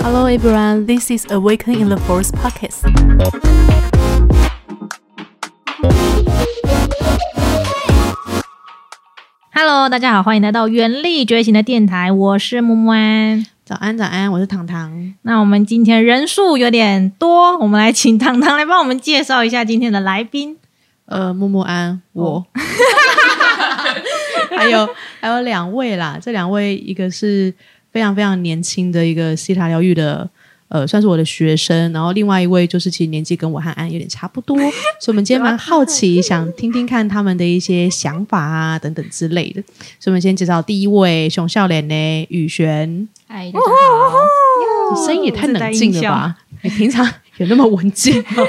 Hello everyone, this is Awaken in the Forest podcast. Hello，大家好，欢迎来到原力觉醒的电台，我是木木安。早安，早安，我是糖糖。那我们今天人数有点多，我们来请糖糖来帮我们介绍一下今天的来宾。呃，木木安，我，还有还有两位啦，这两位一个是非常非常年轻的一个西塔疗愈的，呃，算是我的学生，然后另外一位就是其实年纪跟我和安有点差不多，所以我们今天蛮好奇，想听听看他们的一些想法啊等等之类的，所以我们先介绍第一位熊笑脸呢，雨璇，嗨，大家好。你声音也太冷静了吧？你平常有那么文静吗？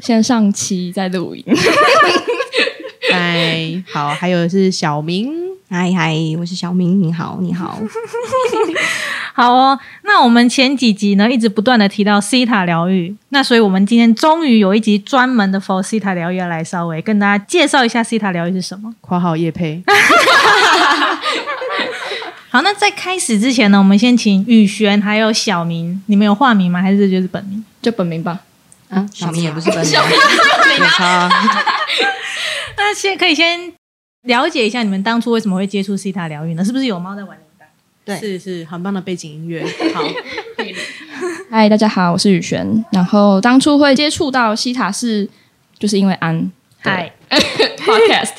先上期在录音。嗨，好，还有是小明，嗨嗨，我是小明，你好，你好。好哦，那我们前几集呢，一直不断的提到西塔疗愈，那所以我们今天终于有一集专门的 for 西塔疗愈，要来稍微跟大家介绍一下西塔疗愈是什么。括号叶佩。好，那在开始之前呢，我们先请宇璇还有小明，你们有化名吗？还是这就是本名？就本名吧。啊，小明也不是本名，没差。那先可以先了解一下你们当初为什么会接触西塔疗愈呢？是不是有猫在玩铃铛？对是是很棒的背景音乐。好，嗨，大家好，我是雨璇。然后当初会接触到西塔是，就是因为安嗨对 podcast。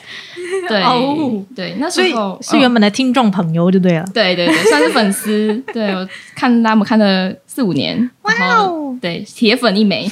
对哦对，那时候是原本的听众朋友就对了。对对对，算是粉丝。对我看他们看了四五年，然后哦对铁粉一枚。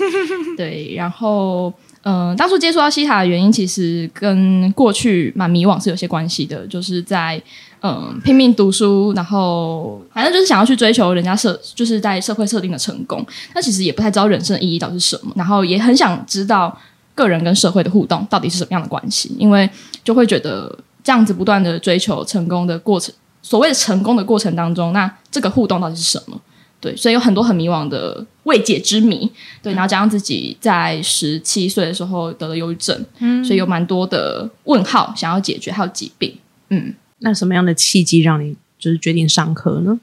对，然后嗯、当初接触到西塔的原因，其实跟过去蛮迷惘是有些关系的，就是在嗯、拼命读书，然后反正就是想要去追求人家设就是在社会设定的成功，但其实也不太知道人生的意义到底是什么，然后也很想知道个人跟社会的互动到底是什么样的关系，因为就会觉得这样子不断的追求成功的过程。所谓的成功的过程当中，那这个互动到底是什么？对，所以有很多很迷惘的未解之谜。对，然后加上自己在十七岁的时候得了忧郁症，嗯所以有蛮多的问号想要解决，还有疾病。嗯，那什么样的契机让你就是决定上课呢？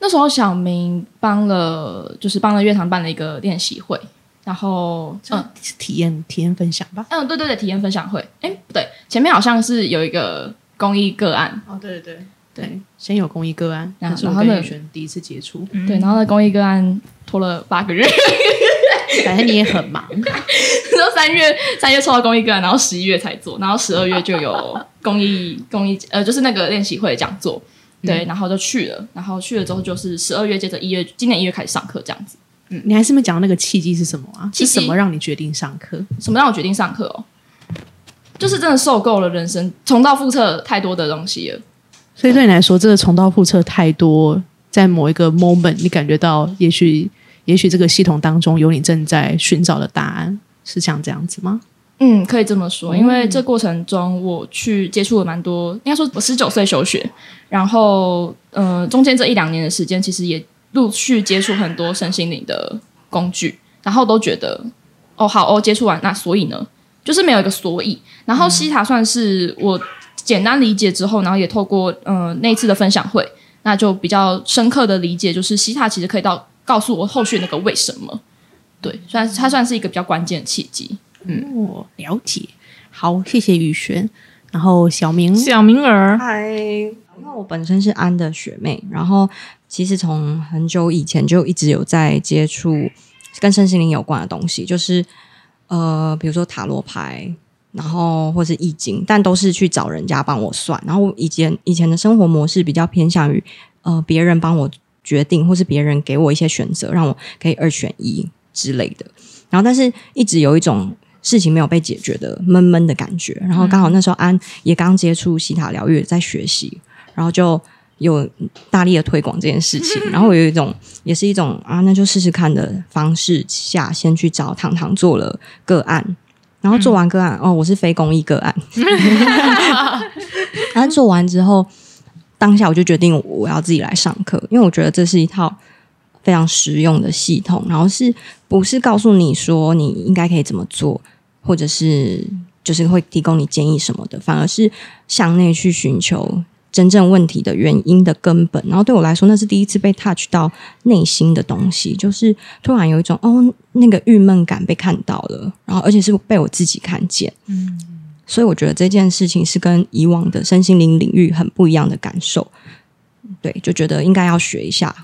那时候小明帮了，就是帮了乐团办了一个练习会，然后嗯体验体验分享吧。嗯，对对对，体验分享会。哎，不对，前面好像是有一个公益个案，哦，对对对，先有公益个案，然后呢宇璇第一次接触。嗯对，然后那公益个案拖了八个月，反正你也很忙，然后三月三月抽到公益个案，然后十一月才做，然后十二月就有公益 公益呃，就是那个练习会的讲座，对，然后就去了，然后去了之后就是十二月接着一月，今年一月开始上课这样子。嗯你还是没讲那个契机是什么啊？是什么让你决定上课？什么让我决定上课哦？就是真的受够了人生重蹈覆辙太多的东西了。所以对你来说，这个重蹈覆辙太多，在某一个 moment，你感觉到也许也许这个系统当中有你正在寻找的答案，是像这样子吗？嗯，可以这么说，因为这过程中我去接触了蛮多，应该说我十九岁休学，然后呃中间这一两年的时间，其实也陆续接触很多身心灵的工具，然后都觉得哦好哦，接触完那所以呢，就是没有一个所以。然后西塔算是我简单理解之后，然后也透过呃那一次的分享会，那就比较深刻的理解，就是西塔其实可以到告诉我后续那个为什么。对，算它算是一个比较关键的契机。哦，了解。好，谢谢雨璇。然后小明，小明儿，嗨，因为我本身是安的学妹，然后其实从很久以前就一直有在接触跟身心灵有关的东西，就是呃，比如说塔罗牌，然后或是易经，但都是去找人家帮我算。然后以前以前的生活模式比较偏向于呃别人帮我决定，或是别人给我一些选择，让我可以二选一之类的。然后但是一直有一种事情没有被解决的闷闷的感觉。然后刚好那时候安也刚接触西塔疗愈，在学习，然后就有大力的推广这件事情。然后我有一种也是一种啊，那就试试看的方式下，先去找糖糖做了个案。然后做完个案，哦，我是非公益个案。然后做完之后，当下我就决定我要自己来上课，因为我觉得这是一套非常实用的系统，然后是不是告诉你说你应该可以怎么做，或者是就是会提供你建议什么的，反而是向内去寻求真正问题的原因的根本。然后对我来说，那是第一次被 touch 到内心的东西，就是突然有一种哦，那个郁闷感被看到了，然后而且是被我自己看见。嗯，所以我觉得这件事情是跟以往的身心灵领域很不一样的感受。对，就觉得应该要学一下，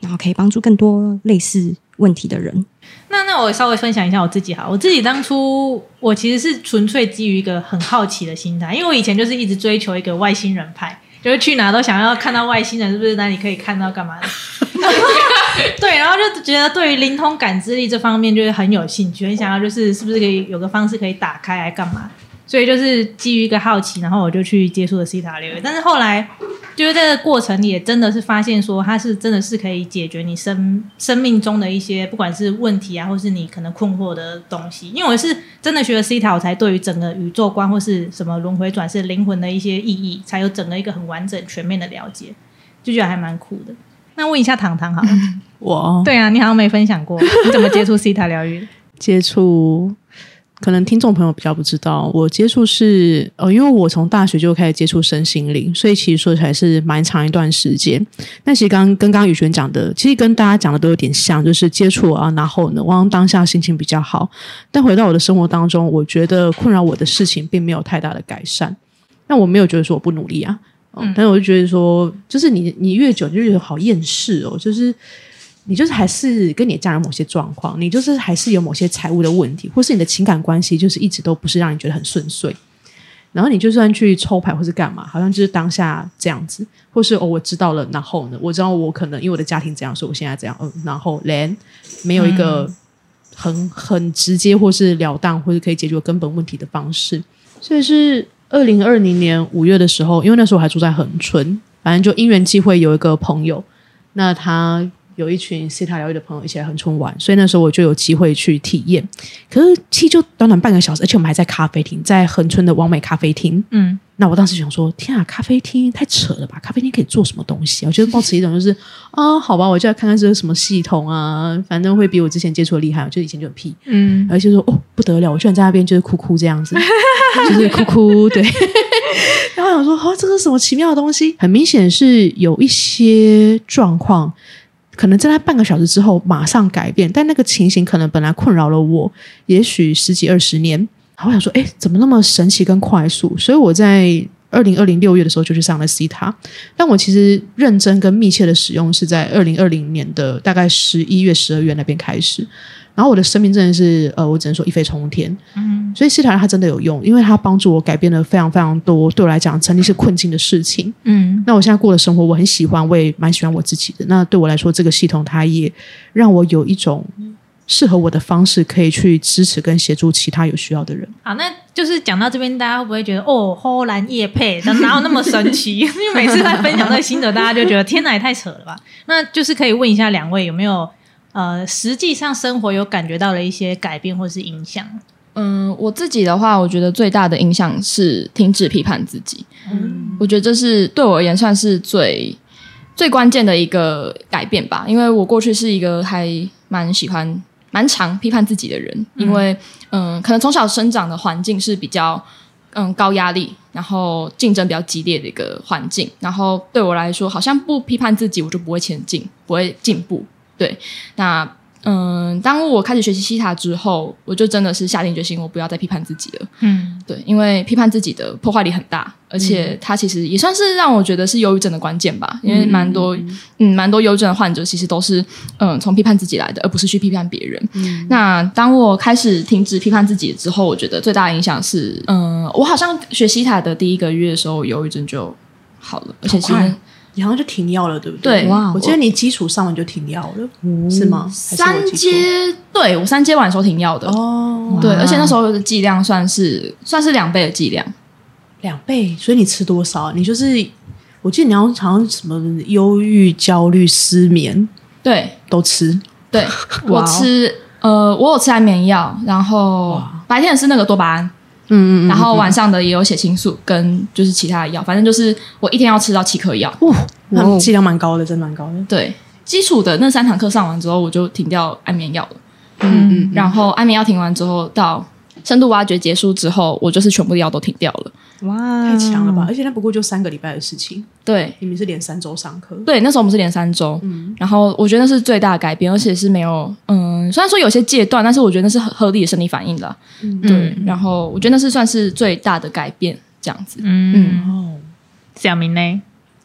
然后可以帮助更多类似问题的人。那那我稍微分享一下我自己哈，我自己当初我其实是纯粹基于一个很好奇的心态，因为我以前就是一直追求一个外星人派，就是去哪都想要看到外星人是不是哪里可以看到干嘛的。对，然后就觉得对于灵通感知力这方面就是很有兴趣，很想要就是是不是可以有个方式可以打开来干嘛。所以就是基于一个好奇，然后我就去接触了西塔疗愈。但是后来就是在这个过程里，也真的是发现说，它是真的是可以解决你生生命中的一些不管是问题啊，或是你可能困惑的东西。因为我是真的学了西塔，我才对于整个宇宙观或是什么轮回转世、灵魂的一些意义，才有整个一个很完整全面的了解，就觉得还蛮酷的。那问一下糖糖好了，我对啊，你好像没分享过你 怎么接触西塔疗愈？接触。可能听众朋友比较不知道，我接触是呃，因为我从大学就开始接触身心灵，所以其实说起来是蛮长一段时间。但其实刚跟刚刚宇璇讲的，其实跟大家讲的都有点像，就是接触啊，然后呢，往当下心情比较好。但回到我的生活当中，我觉得困扰我的事情并没有太大的改善。但我没有觉得说我不努力啊，嗯，但是我就觉得说，就是你你越久就觉得好厌世哦，就是。你就是还是跟你家人某些状况，你就是还是有某些财务的问题，或是你的情感关系就是一直都不是让你觉得很顺遂。然后你就算去抽牌或是干嘛，好像就是当下这样子，或是哦我知道了，然后呢，我知道我可能因为我的家庭这样，所以我现在这样，嗯，然后连没有一个很很直接或是了当或是可以解决根本问题的方式。所以是二零二零年五月的时候，因为那时候我还住在恒春，反正就因缘际会有一个朋友，那他。有一群西塔疗愈的朋友一起来横村玩，所以那时候我就有机会去体验。可是其实就短短半个小时，而且我们还在咖啡厅，在横村的完美咖啡厅。嗯，那我当时想说，天啊，咖啡厅太扯了吧？咖啡厅可以做什么东西？我觉得抱持一种就是啊，好吧，我就要看看这是什么系统啊，反正会比我之前接触的厉害。就以前就很屁，嗯，而且说哦不得了，我居然在那边就是哭哭这样子，就是哭哭对。然后想说，哦，这个什么奇妙的东西？很明显是有一些状况。可能在那半个小时之后马上改变，但那个情形可能本来困扰了我，也许十几二十年。然后我想说，哎，怎么那么神奇跟快速？所以我在二零二零六月的时候就去上了 C 塔，但我其实认真跟密切的使用是在二零二零年的大概十一月、十二月那边开始。然后我的生命真的是，呃，我只能说一飞冲天。嗯，所以西塔它真的有用，因为它帮助我改变了非常非常多，对我来讲曾经是困境的事情。嗯，那我现在过的生活我很喜欢，我也蛮喜欢我自己的。那对我来说，这个系统它也让我有一种适合我的方式，可以去支持跟协助其他有需要的人。好，那就是讲到这边，大家会不会觉得哦，荷兰叶配哪有那么神奇？因为每次在分享这个心得，大家就觉得天哪，也太扯了吧？那就是可以问一下两位有没有？呃，实际上生活有感觉到了一些改变或是影响。嗯，我自己的话，我觉得最大的影响是停止批判自己。嗯，我觉得这是对我而言算是最最关键的一个改变吧。因为我过去是一个还蛮喜欢蛮常批判自己的人，因为嗯，可能从小生长的环境是比较嗯高压力，然后竞争比较激烈的一个环境。然后对我来说，好像不批判自己，我就不会前进，不会进步。对，那嗯，当我开始学习西塔之后，我就真的是下定决心，我不要再批判自己了。嗯，对，因为批判自己的破坏力很大，而且它其实也算是让我觉得是忧郁症的关键吧。因为蛮多嗯，蛮多忧郁症的患者其实都是嗯从批判自己来的，而不是去批判别人。那当我开始停止批判自己之后，我觉得最大的影响是，嗯，我好像学西塔的第一个月的时候，忧郁症就好了，而且其实。你好像就停药了，对不对？对，我记得你基础上完就停药了，是吗？三阶，对我三阶完的时候停药的哦。对，而且那时候的剂量算是算是两倍的剂量，两倍。所以你吃多少？你就是我记得你好像什么忧郁、焦虑、失眠，对，都吃。对 我吃，呃，我有吃安眠药，然后白天是那个多巴胺。嗯嗯，然后晚上的也有血清素跟就是其他的药，反正就是我一天要吃到七颗药，哇，剂量蛮高的，真蛮高的。对，基础的那三堂课上完之后，我就停掉安眠药了。嗯嗯，然后安眠药停完之后，到深度挖掘结束之后，我就是全部的药都停掉了。哇，太强了吧！而且那不过就三个礼拜的事情，对你们是连三周上课，对，那时候我们是连三周，嗯然后我觉得那是最大的改变，而且是没有，嗯，虽然说有些阶段，但是我觉得那是合合理的生理反应了。对，然后我觉得那是算是最大的改变，这样子。嗯，哦，小明呢？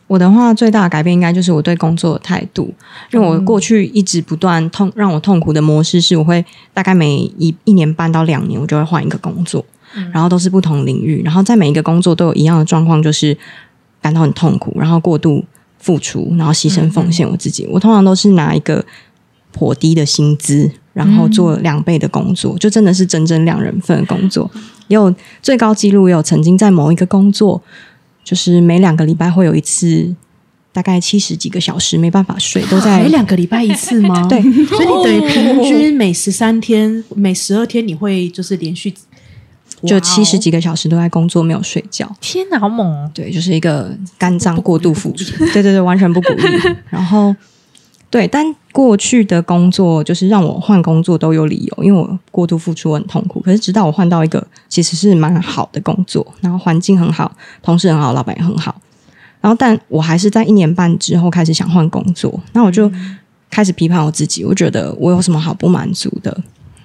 我的话最大的改变应该就是我对工作的态度，因为我过去一直不断痛让我痛苦的模式是，我会大概每一一年半到两年，我就会换一个工作，然后都是不同领域，然后在每一个工作都有一样的状况，就是感到很痛苦，然后过度付出，然后牺牲奉献我自己。我通常都是拿一个颇低的薪资，然后做两倍的工作，就真的是整整两人份的工作。也有最高纪录，也有曾经在某一个工作。就是每两个礼拜会有一次，大概七十几个小时没办法睡，都在每两个礼拜一次吗？对，所以你等于平均每十三天、每十二天，你会就是连续就七十几个小时都在工作，没有睡觉。天哪，好猛哦！对，就是一个肝脏过度付出。对对对，完全不鼓励。然后对，但过去的工作就是让我换工作都有理由，因为我过度付出很痛苦。可是直到我换到一个其实是蛮好的工作，然后环境很好，同事很好，老板也很好。然后，但我还是在一年半之后开始想换工作，那我就开始批判我自己，我觉得我有什么好不满足的？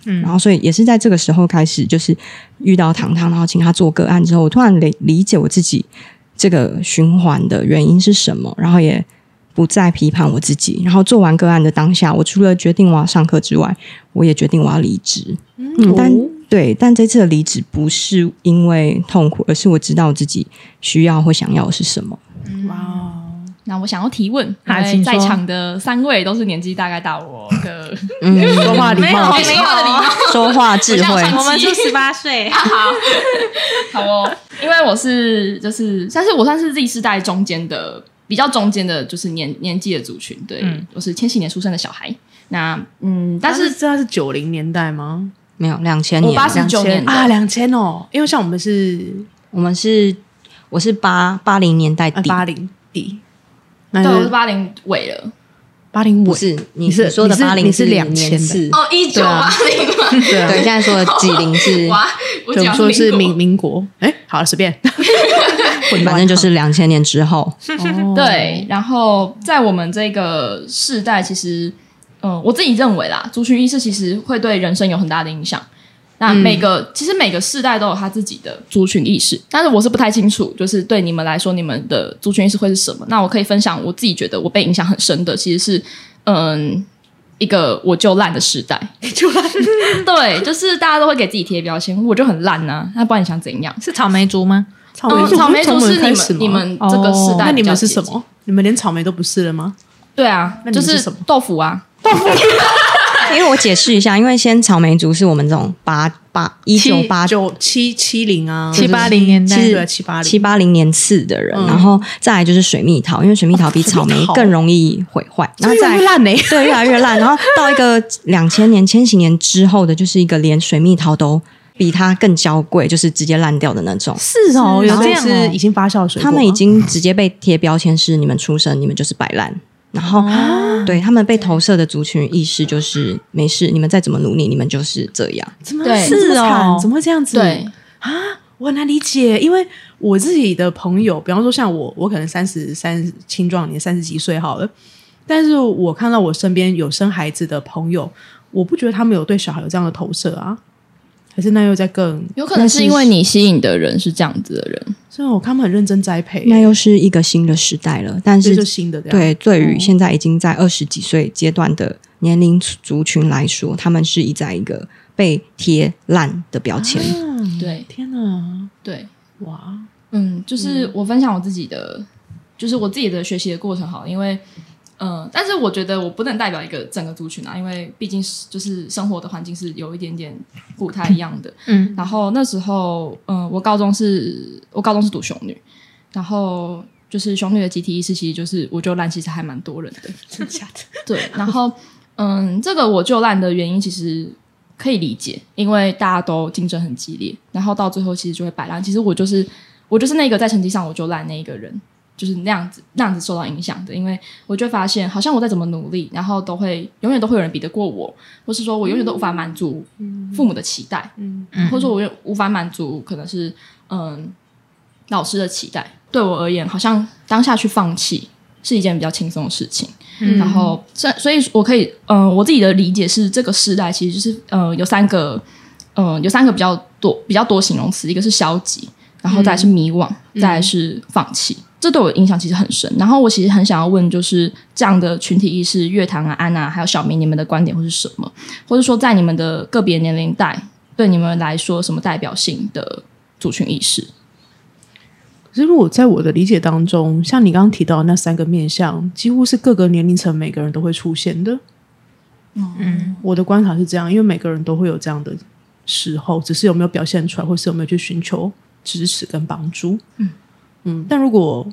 嗯，然后所以也是在这个时候开始，就是遇到糖糖，然后请他做个案之后，我突然理理解我自己这个循环的原因是什么，然后也不再批判我自己。然后做完个案的当下，我除了决定我要上课之外，我也决定我要离职。嗯，但对，但这次的离职不是因为痛苦，而是我知道我自己需要或想要的是什么。哇哦，那我想要提问，好因为请说。在场的三位都是年纪大概大我的，嗯，说话礼貌，没有没有的礼貌。说话智慧。我们是十八岁，好。哦，因为我是就是，但是我算是 Z 世代中间的比较中间的，就是年年纪的族群。对，嗯。我是千禧年出生的小孩。那嗯，但是这是九零年代吗？没有两千年，我八十九年啊，两千哦，因为像我们是我们是我是八八零年代底，呃八零底，那对，我是是八零尾了。八零五，是你你是你说的八零你是2000的，哦，一九八零吗？对现在说的几零是，哇，我说是民民民国，哎，好了，随便，反正就是两千年之后，哦 对，然后在我们这个世代，其实，嗯、我自己认为啦，族群意识其实会对人生有很大的影响。那每个、其实每个世代都有他自己的族群意识，但是我是不太清楚，就是对你们来说，你们的族群意识会是什么？那我可以分享我自己觉得我被影响很深的，其实是嗯。一个我就烂的时代，就烂，对，就是大家都会给自己贴标签，我就很烂呐、那不然你想怎样？是草莓族吗？草莓族嗯草莓族从是你们你们这个世代、那你们是什？么？你们连草莓都不是了吗？对啊，就那你们是什么豆腐啊，因为我解释一下，因为先草莓族是我们这种八八一九八九七七零啊，七八零年代七八零七八零年次的人，嗯然后再来就是水蜜桃，因为水蜜桃比 草莓更容易毁坏，然后越再来来越烂呢。对，越来越烂。然后到一个两千年、千禧年之后的，就是一个连水蜜桃都比它更娇贵，就是直接烂掉的那种。是哦，有然后这样是已哦。经发酵水果，他们已经直接被贴标签是你们出生，你们就是摆烂。然后，对他们被投射的族群意识就是没事，你们再怎么努力，你们就是这样。怎么对这么是哦惨怎么会这样子？对，啊，我很难理解，因为我自己的朋友，比方说像我，我可能三十三青壮年，三十几岁好了，但是我看到我身边有生孩子的朋友，我不觉得他们有对小孩有这样的投射啊，还是那又在更，有可能是因为你吸引的人是这样子的人，所以我看他们很认真栽培，那又是一个新的时代了。但是就新的对，对于哦现在已经在二十几岁阶段的年龄族群来说，他们是一在一个被贴烂的标签。嗯对天哪，对，哇，嗯，就是我分享我自己的，就是我自己的学习的过程好了，因为。嗯，但是我觉得我不能代表一个整个族群啊，因为毕竟是就是生活的环境是有一点点不太一样的。嗯，然后那时候，嗯，我高中是我高中是读雄女，然后就是雄女的集体意识，其实就是我就烂，其实还蛮多人的。真的假的？对，然后嗯，这个我就烂的原因其实可以理解，因为大家都竞争很激烈，然后到最后其实就会摆烂。其实我就是我就是那个在成绩上我就烂那一个人，就是那样子那样子受到影响的，因为我就发现，好像我再怎么努力，然后都会永远都会有人比得过我，或是说我永远都无法满足父母的期待，嗯。或者说我无法满足可能是嗯老师的期待。对我而言，好像当下去放弃是一件比较轻松的事情。嗯。然后，所所以我可以，嗯、我自己的理解是，这个时代其实就是，呃，有三个，嗯、有三个比较多比较多形容词，一个是消极，然后再是迷惘，再是放弃。这对我影响其实很深。然后我其实很想要问，就是这样的群体意识，乐堂啊、安娜还有小明，你们的观点会是什么？或者说，在你们的个别年龄代，对你们来说，什么代表性的族群意识？可是如果在我的理解当中，像你刚刚提到的那三个面向，几乎是各个年龄层每个人都会出现的。嗯，我的观察是这样，因为每个人都会有这样的时候，只是有没有表现出来，或是有没有去寻求支持跟帮助。嗯嗯，但如果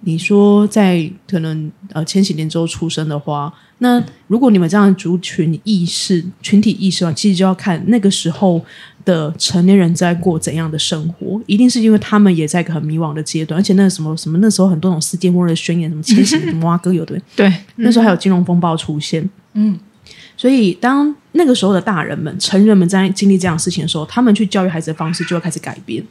你说在可能呃千禧年之后出生的话，那如果你们这样的族群意识、群体意识的话，其实就要看那个时候的成年人在过怎样的生活，一定是因为他们也在一个很迷惘的阶段，而且那个什么什么那时候很多种世界末日的宣言，什么千禧什么 蛙哥有的，对，那时候还有金融风暴出现，嗯，所以当那个时候的大人们、成人们在经历这样的事情的时候，他们去教育孩子的方式就会开始改变。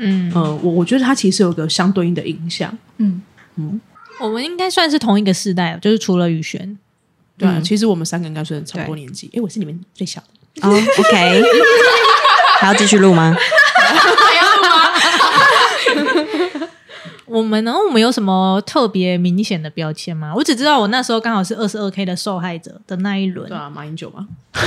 嗯，呃，我我觉得它其实有个相对应的影响。嗯嗯我们应该算是同一个世代，就是除了宇轩，对啊、嗯其实我们三个应该算差不多年纪。哎，我是你们最小的。哦，OK，还要继续录吗？我们呢？我们有什么特别明显的标签吗？我只知道我那时候刚好是二十二 K 的受害者的那一轮对，啊，马英九嘛。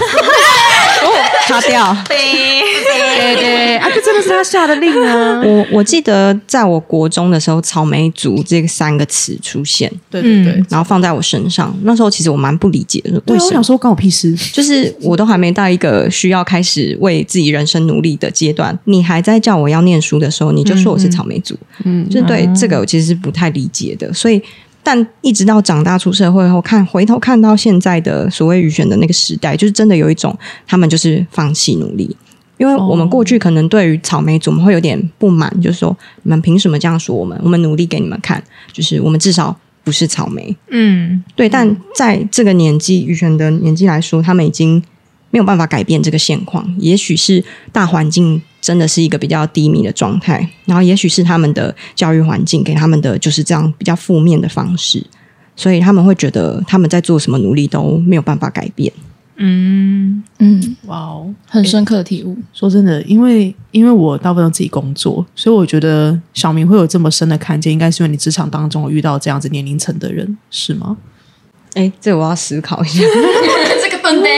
擦掉。对对啊，这真的是他下的令啊。我我记得在我国中的时候，“草莓族”这三个词出现，对对对。嗯然后放在我身上。那时候其实我蛮不理解的，我为什么？想说关我屁事。就是我都还没到一个需要开始为自己人生努力的阶段，你还在叫我要念书的时候，你就说我是草莓族，嗯，就是对这个我其实是不太理解的。所以，但一直到长大出社会后，看回头看到现在的所谓语选的那个时代，就是真的有一种他们就是放弃努力。因为我们过去可能对于草莓族我们会有点不满，就是说你们凭什么这样说我们？我们努力给你们看，就是我们至少不是草莓。嗯，对，但在这个年纪，羽泉的年纪来说，他们已经没有办法改变这个现况。也许是大环境真的是一个比较低迷的状态，然后也许是他们的教育环境给他们的就是这样比较负面的方式，所以他们会觉得他们在做什么努力都没有办法改变。嗯，嗯，哇哦，很深刻的体悟。说真的，因为因为我大部分都自己工作，所以我觉得小明会有这么深的看见，应该是因为你职场当中有遇到这样子年龄层的人，是吗？哎，这我要思考一下。这个笨蛋，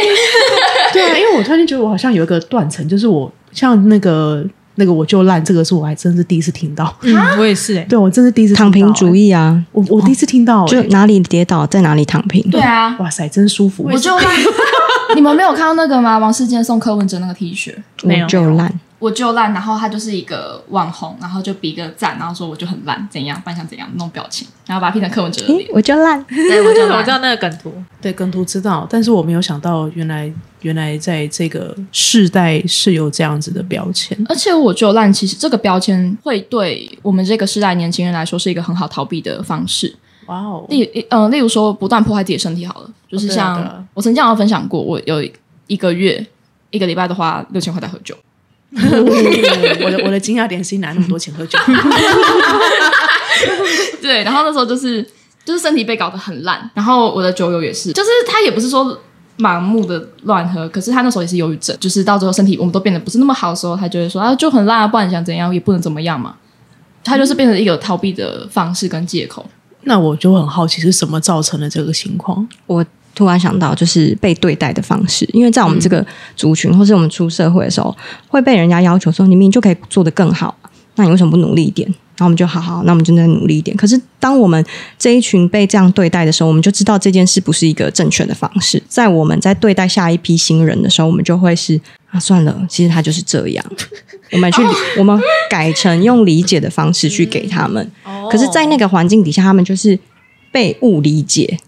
对啊，因为我突然间觉得我好像有一个断层，就是我像那个那个我就烂，这个是我还真是第一次听到。嗯，我也是、欸，对我真是第一次听到躺平主义，啊，我我第一次听到、欸，就哪里跌倒在哪里躺平。对啊，哇塞，真舒服。我就烂。你们没有看到那个吗？王世坚送柯文哲那个 T 恤，没有我就烂。我就烂，然后他就是一个网红，然后就比个赞，然后说我就很烂，怎样扮相怎样那种表情，然后把它 P 成柯文哲的诶脸，我就烂。对，我就我烂知。道那个梗图，对梗图知道，但是我没有想到，原来原来在这个世代是有这样子的标签。而且我就烂，其实这个标签会对我们这个世代年轻人来说是一个很好逃避的方式。哇哦，例嗯、例如说不断破坏自己的身体好了，就是像、我曾经有分享过，我有一个月一个礼拜都花六千块在喝酒，我的我的惊讶点是你拿那么多钱喝酒，对，然后那时候就是就是身体被搞得很烂，然后我的酒友也是，就是他也不是说盲目的乱喝，可是他那时候也是忧郁症，就是到最后身体我们都变得不是那么好的时候，他就会说啊就很烂啊，不然你想怎样也不能怎么样嘛，他就是变成一个逃避的方式跟借口。那我就很好奇是什么造成了这个情况？我突然想到，就是被对待的方式，因为在我们这个族群，或是我们出社会的时候，会被人家要求说，你明明就可以做得更好，那你为什么不努力一点？然后我们就好好，那我们就再努力一点。可是当我们这一群被这样对待的时候，我们就知道这件事不是一个正确的方式。在我们在对待下一批新人的时候，我们就会是啊，算了，其实他就是这样。我们去理，我们改成用理解的方式去给他们。可是，在那个环境底下，他们就是被误理解，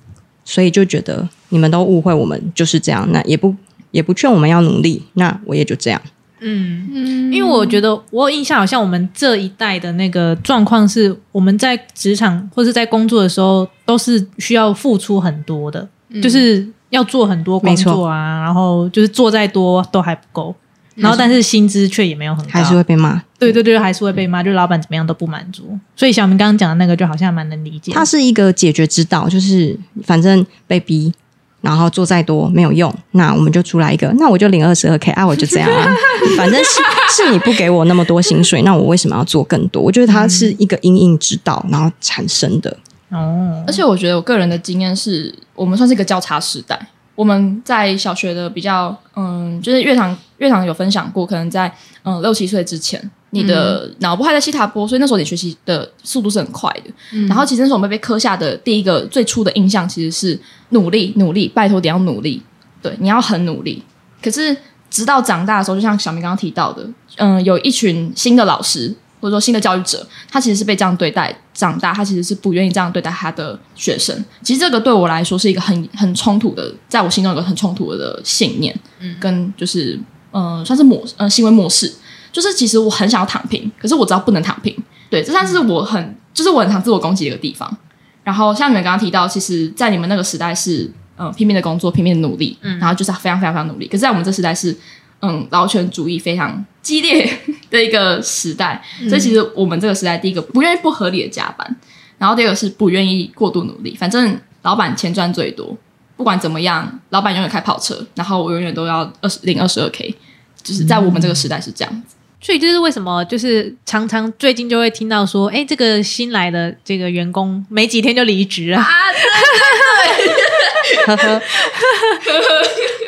所以就觉得你们都误会我们就是这样，那也不也不劝我们要努力，那我也就这样。嗯，嗯因为我觉得我有印象，好像我们这一代的那个状况是，我们在职场或是在工作的时候，都是需要付出很多的，就是要做很多工作啊，然后就是做再多都还不够，然后但是薪资却也没有很高，还是会被骂。对对对，还是会被骂，就是老板怎么样都不满足。所以小明刚刚讲的那个，就好像蛮能理解。它是一个解决之道，就是反正被逼，然后做再多没有用，那我们就出来一个，那我就领二十二 k 啊，我就这样啊，反正是是你不给我那么多薪水，那我为什么要做更多？我觉得它是一个因应之道，然后产生的。哦，而且我觉得我个人的经验是，我们算是一个交叉时代。我们在小学的比较，嗯，就是乐堂乐堂有分享过，可能在嗯六七岁之前，你的脑部还在西塔波，所以那时候你学习的速度是很快的。然后其实那时候我们被刻下的第一个最初的印象其实是努力努力，拜托你要努力，对，你要很努力。可是直到长大的时候，就像小明刚刚提到的，嗯，有一群新的老师或者说新的教育者，他其实是被这样对待长大，他其实是不愿意这样对待他的学生。其实这个对我来说是一个很很冲突的，在我心中有个很冲突的信念，嗯跟就是嗯、呃算是模呃行为模式。就是其实我很想要躺平，可是我知道不能躺平。对，这算是我很就是我很常自我攻击的一个地方。然后像你们刚刚提到，其实，在你们那个时代是嗯、呃拼命的工作，拼命的努力，嗯然后就是非常非常非常努力。可是，在我们这时代是嗯劳权主义非常激烈的一个时代，所以其实我们这个时代，第一个不愿意不合理的加班，然后第二个是不愿意过度努力。反正老板钱赚最多，不管怎么样，老板永远开跑车，然后我永远都要二十领二十二 k，就是在我们这个时代是这样。子。所以这是为什么，就是常常最近就会听到说，哎，这个新来的这个员工没几天就离职啊，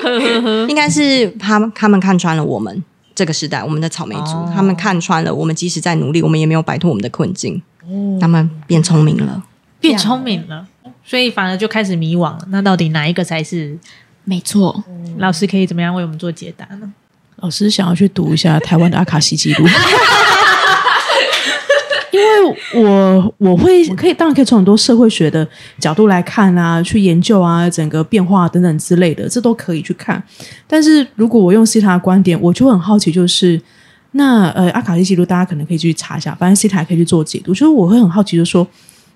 应该是他们他们看穿了我们这个时代，我们的草莓族，哦他们看穿了我们即使在努力，我们也没有摆脱我们的困境，他们变聪明了。变聪明了，所以反而就开始迷惘了。那到底哪一个才是没错，老师可以怎么样为我们做解答呢？老师想要去读一下台湾的阿卡西记录，因为我我会可以当然可以从很多社会学的角度来看啊，去研究啊整个变化等等之类的，这都可以去看。但是如果我用西塔的观点，我就很好奇，就是那呃阿卡西记录大家可能可以去查一下，反正西塔可以去做解读。就是我会很好奇，就说。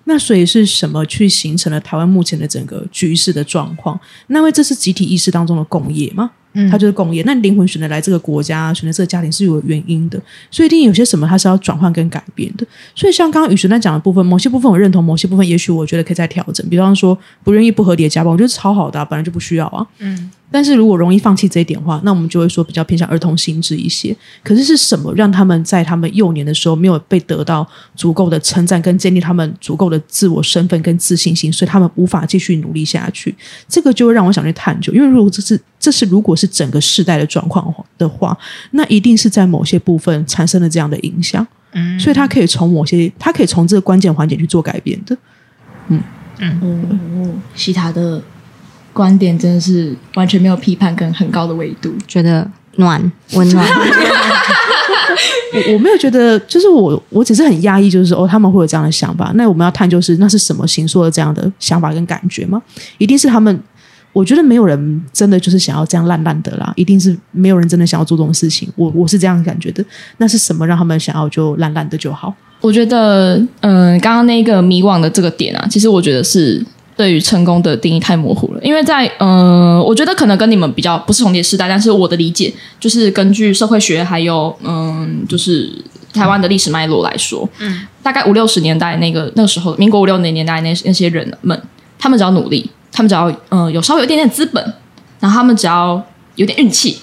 那所以是什么去形成了台湾目前的整个局势的状况？那为这是集体意识当中的共业吗？嗯它就是共业。那灵魂选择来这个国家，选择这个家庭是有原因的，所以一定有些什么它是要转换跟改变的。所以像刚刚雨璇在讲的部分，某些部分我认同，某些部分也许我觉得可以再调整。比方说不愿意不合理的加班，我觉得超好的、啊，本来就不需要啊。嗯，但是如果容易放弃这一点的话，那我们就会说比较偏向儿童心智一些。可是是什么让他们在他们幼年的时候没有被得到足够的称赞，跟建立他们足够的自我身份跟自信心，所以他们无法继续努力下去？这个就会让我想去探究，因为如果这是这是如果是整个世代的状况的话，那一定是在某些部分产生了这样的影响。嗯所以他可以从某些，他可以从这个关键环节去做改变的。嗯嗯嗯，西塔的观点真的是完全没有批判跟很高的维度。觉得暖温暖，我我没有觉得，就是我我只是很压抑，就是说哦，他们会有这样的想法。那我们要探究是那是什么形塑的这样的想法跟感觉吗？一定是他们。我觉得没有人真的就是想要这样烂烂的啦，一定是没有人真的想要做这种事情。我我是这样感觉的。那是什么让他们想要就烂烂的就好？我觉得，嗯、刚刚那个迷惘的这个点啊，其实我觉得是对于成功的定义太模糊了。因为在，嗯、我觉得可能跟你们比较不是重叠时代，但是我的理解就是根据社会学还有，嗯，就是台湾的历史脉络来说，嗯，大概五六十年代那个那个时候，民国五六年年代那那些人们，他们只要努力，他们只要嗯、呃有稍微有一点点资本，然后他们只要有点运气，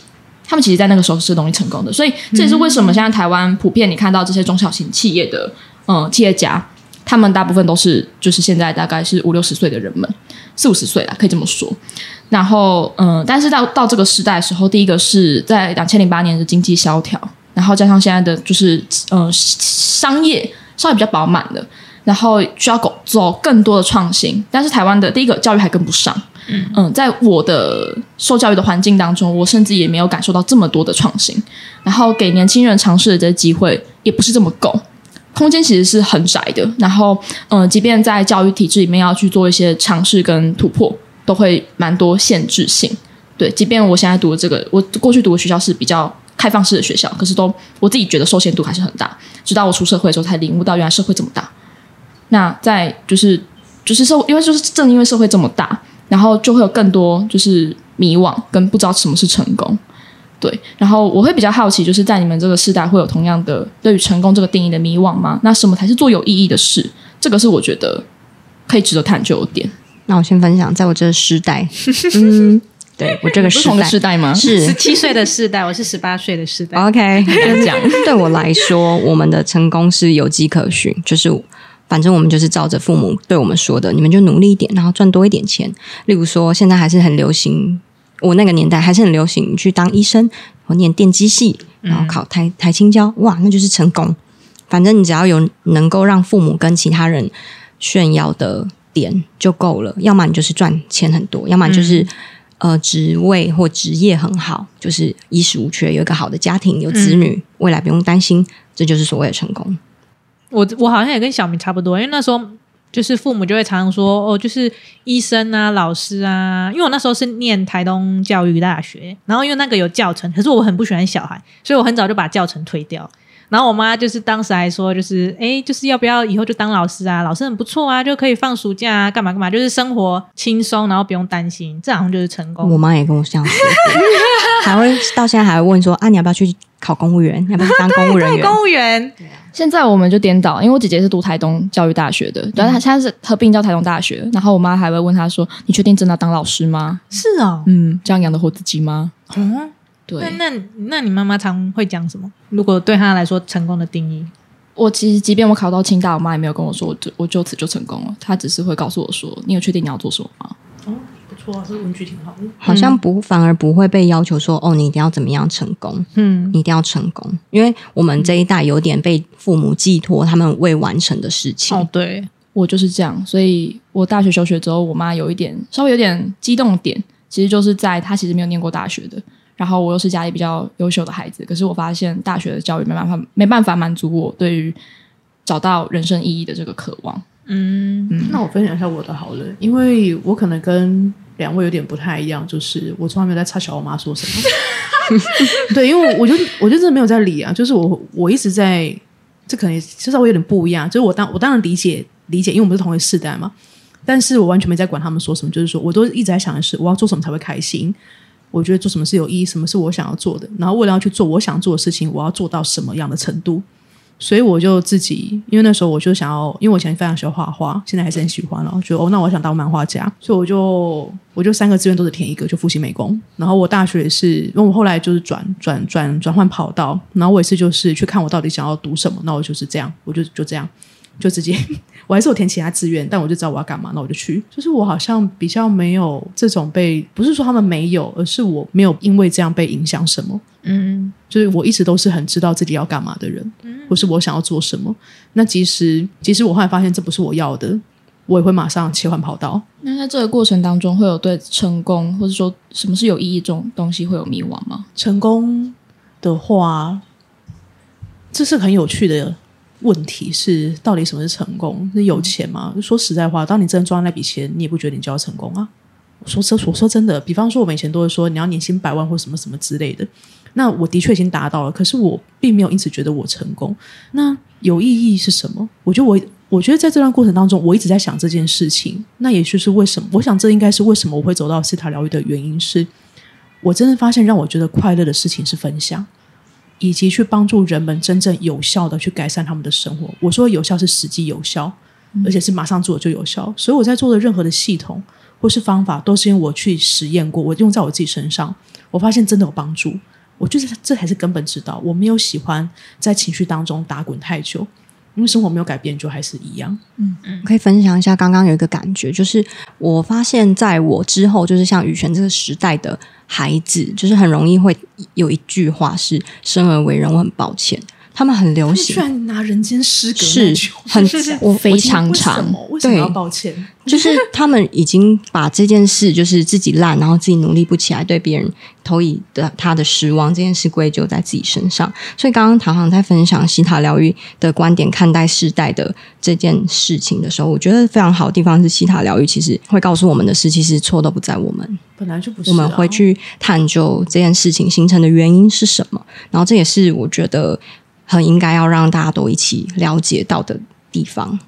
他们其实，在那个时候是容易成功的。所以这也是为什么现在台湾普遍你看到这些中小型企业的嗯、呃企业家，他们大部分都是就是现在大概是五六十岁的人们，四五十岁啦，可以这么说。然后嗯、呃但是到到这个时代的时候，第一个是在两千零八年的经济萧条，然后加上现在的就是呃商业稍微比较饱满的。然后需要走走更多的创新，但是台湾的第一个教育还跟不上。嗯在我的受教育的环境当中，我甚至也没有感受到这么多的创新。然后给年轻人尝试的这些机会也不是这么够，空间其实是很窄的。然后，嗯、即便在教育体制里面要去做一些尝试跟突破，都会蛮多限制性。对，即便我现在读的这个，我过去读的学校是比较开放式的学校，可是都我自己觉得受限度还是很大。直到我出社会的时候，才领悟到原来社会这么大。那在就是就是社会，因为就是正因为社会这么大，然后就会有更多就是迷惘跟不知道什么是成功。对，然后我会比较好奇，就是在你们这个时代会有同样的对于成功这个定义的迷惘吗？那什么才是做有意义的事？这个是我觉得可以值得探究的点。那我先分享，在我这个时代，嗯，对我这个时不同时代吗？是十七岁的时代，我是十八岁的时代。OK，就讲对我来说，我们的成功是有迹可循，就是反正我们就是照着父母对我们说的，你们就努力一点，然后赚多一点钱。例如说，现在还是很流行，我那个年代还是很流行去当医生，我念电机系，然后考台台青交，哇，那就是成功。反正你只要有能够让父母跟其他人炫耀的点就够了，要么你就是赚钱很多，要么你就是、呃职位或职业很好，就是衣食无缺，有一个好的家庭，有子女，未来不用担心，这就是所谓的成功。我我好像也跟小明差不多，因为那时候就是父母就会常常说哦，就是医生啊、老师啊，因为我那时候是念台东教育大学，然后因为那个有教程，可是我很不喜欢小孩，所以我很早就把教程推掉。然后我妈就是当时还说，就是哎，就是要不要以后就当老师啊？老师很不错啊，就可以放暑假啊，干嘛干嘛，就是生活轻松，然后不用担心，这好像就是成功。我妈也跟我这样说，还会到现在还会问说啊，你要不要去考公务员？你要不要去当公务人员？公务员，现在我们就颠倒，因为我姐姐是读台东教育大学的，然后她现在是合并叫台东大学。然后我妈还会问她说：“你确定真的要当老师吗？是哦，嗯，这样养得活自己吗哦，？”对那，那那你妈妈常会讲什么？如果对她来说成功的定义，我其实即便我考到清大，我妈也没有跟我说我就我就此就成功了，她只是会告诉我说：“你有确定你要做什么吗哦不错啊，这个文具挺好的。好像不反而不会被要求说哦，你一定要怎么样成功，嗯你一定要成功，因为我们这一代有点被父母寄托他们未完成的事情。哦，对，？”我就是这样，所以我大学休学之后，我妈有一点稍微有点激动点，其实就是在她其实没有念过大学的，然后我又是家里比较优秀的孩子，可是我发现大学的教育没办法没办法满足我对于找到人生意义的这个渴望。嗯那我分享一下我的好了，因为我可能跟两位有点不太一样，就是我从来没有在插小我妈说什么。对，因为我就我就真的没有在理啊，就是我我一直在，这可能其实我有点不一样，就是我当我当然理解理解，因为我们是同一个世代嘛，但是我完全没在管他们说什么，就是说我都一直在想的是我要做什么才会开心。我觉得做什么是有意义，什么是我想要做的，然后为了要去做我想做的事情，我要做到什么样的程度。所以我就自己，因为那时候我就想要，因为我以前非常喜欢画画，现在还是很喜欢了。觉得哦，那我想当漫画家，所以我就我就三个志愿都是填一个，就复习美工。然后我大学也是，因为我后来就是转转转转换跑道，然后我也是就是去看我到底想要读什么，那我就是这样，我就就这样，就直接我还是有填其他志愿，但我就知道我要干嘛，那我就去。就是我好像比较没有这种被，不是说他们没有，而是我没有因为这样被影响什么。嗯就是我一直都是很知道自己要干嘛的人，或是我想要做什么。那即使即使我后来发现这不是我要的，我也会马上切换跑道。那在这个过程当中，会有对成功或者说什么是有意义这种东西会有迷惘吗？成功的话，这是很有趣的问题是，到底什么是成功？是有钱吗？说实在话，当你真的赚到那笔钱，你也不觉得你就要成功啊。我说真，我说真的，比方说我们以前都会说你要年薪百万或什么什么之类的，那我的确已经达到了，可是我并没有因此觉得我成功。那有意义是什么？我觉得我，我觉得在这段过程当中，我一直在想这件事情。那也就是为什么，我想这应该是为什么我会走到西塔疗愈的原因是，我真的发现让我觉得快乐的事情是分享，以及去帮助人们真正有效的去改善他们的生活。我说有效是实际有效，而且是马上做就有效。所以我在做的任何的系统或是方法，都是因为我去实验过，我用在我自己身上，我发现真的有帮助。我觉得这才是根本之道。我没有喜欢在情绪当中打滚太久，因为生活没有改变，就还是一样。嗯嗯可以分享一下刚刚有一个感觉，就是我发现在我之后，就是像羽泉这个时代的孩子，就是很容易会有一句话是“生而为人”，我很抱歉。他他们很流行居，然拿人间失格是很我非常长。么？为什么对要抱歉？就是他们已经把这件事，就是自己烂，然后自己努力不起来，对别人投以的他的失望这件事归咎在自己身上。所以刚刚唐航在分享西塔疗愈的观点看待世代的这件事情的时候，我觉得非常好的地方是西塔疗愈其实会告诉我们的是，其实错都不在我们，本来就不是、啊，我们会去探究这件事情形成的原因是什么，然后这也是我觉得很应该要让大家都一起了解到的地方。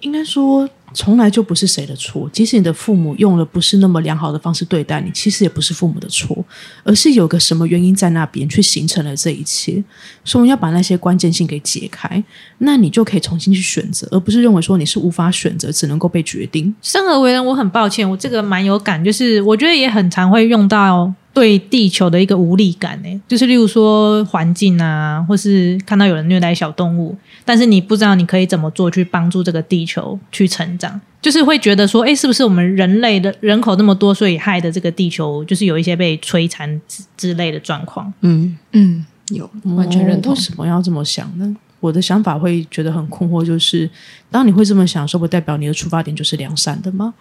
应该说，从来就不是谁的错。即使你的父母用了不是那么良好的方式对待你，其实也不是父母的错，而是有个什么原因在那边，去形成了这一切。所以我们要把那些关键性给解开，那你就可以重新去选择，而不是认为说你是无法选择，只能够被决定。生而为人，我很抱歉，我这个蛮有感，就是我觉得也很常会用到对地球的一个无力感呢，就是例如说环境啊，或是看到有人虐待小动物，但是你不知道你可以怎么做去帮助这个地球去成长，就是会觉得说，哎，是不是我们人类的人口那么多，所以害的这个地球就是有一些被摧残之之类的状况？嗯，嗯，有完全认同哦为什么要这么想呢？我的想法会觉得很困惑，就是当你会这么想的时候，不代表你的出发点就是良善的吗？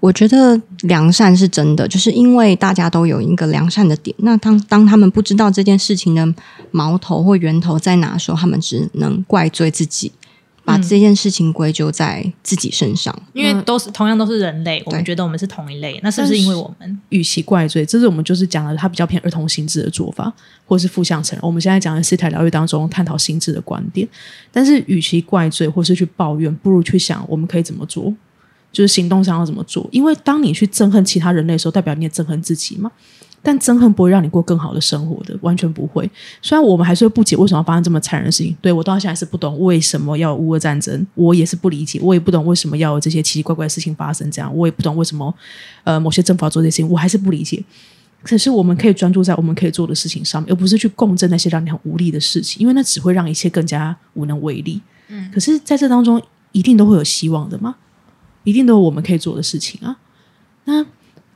我觉得良善是真的，就是因为大家都有一个良善的点。那当当他们不知道这件事情的矛头或源头在哪的时候，他们只能怪罪自己，把这件事情归咎在自己身上。因为都是同样都是人类，我们对觉得我们是同一类，那是不是因为我们？与其怪罪，这是我们就是讲的，它比较偏儿童心智的做法，或是负向成人。我们现在讲的是台疗愈当中探讨心智的观点，但是与其怪罪或是去抱怨，不如去想我们可以怎么做，就是行动上要怎么做。因为当你去憎恨其他人类的时候，代表你也憎恨自己嘛。但憎恨不会让你过更好的生活的，完全不会。虽然我们还是会不解为什么要发生这么残忍的事情，对我到现在还是不懂为什么要有乌俄战争，我也是不理解，我也不懂为什么要有这些奇奇怪怪的事情发生，这样我也不懂为什么呃某些政府要做这些事情，我还是不理解。可是我们可以专注在我们可以做的事情上面，而不是去共振那些让你很无力的事情，因为那只会让一切更加无能为力。嗯，可是在这当中，一定都会有希望的嘛，一定都有我们可以做的事情啊。那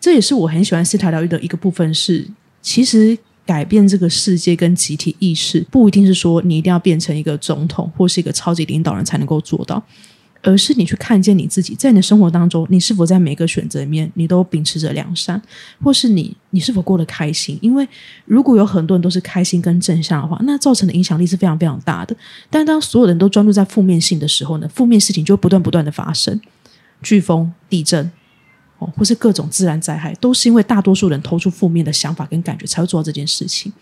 这也是我很喜欢斯塔疗愈的一个部分是，其实改变这个世界跟集体意识，不一定是说你一定要变成一个总统或是一个超级领导人才能够做到。而是你去看见你自己，在你的生活当中，你是否在每个选择里面，你都秉持着良善，或是你你是否过得开心？因为如果有很多人都是开心跟正向的话，那造成的影响力是非常非常大的。但当所有人都专注在负面性的时候呢，负面事情就会不断不断的发生，飓风、地震。哦，或是各种自然灾害，都是因为大多数人投出负面的想法跟感觉，才会做到这件事情。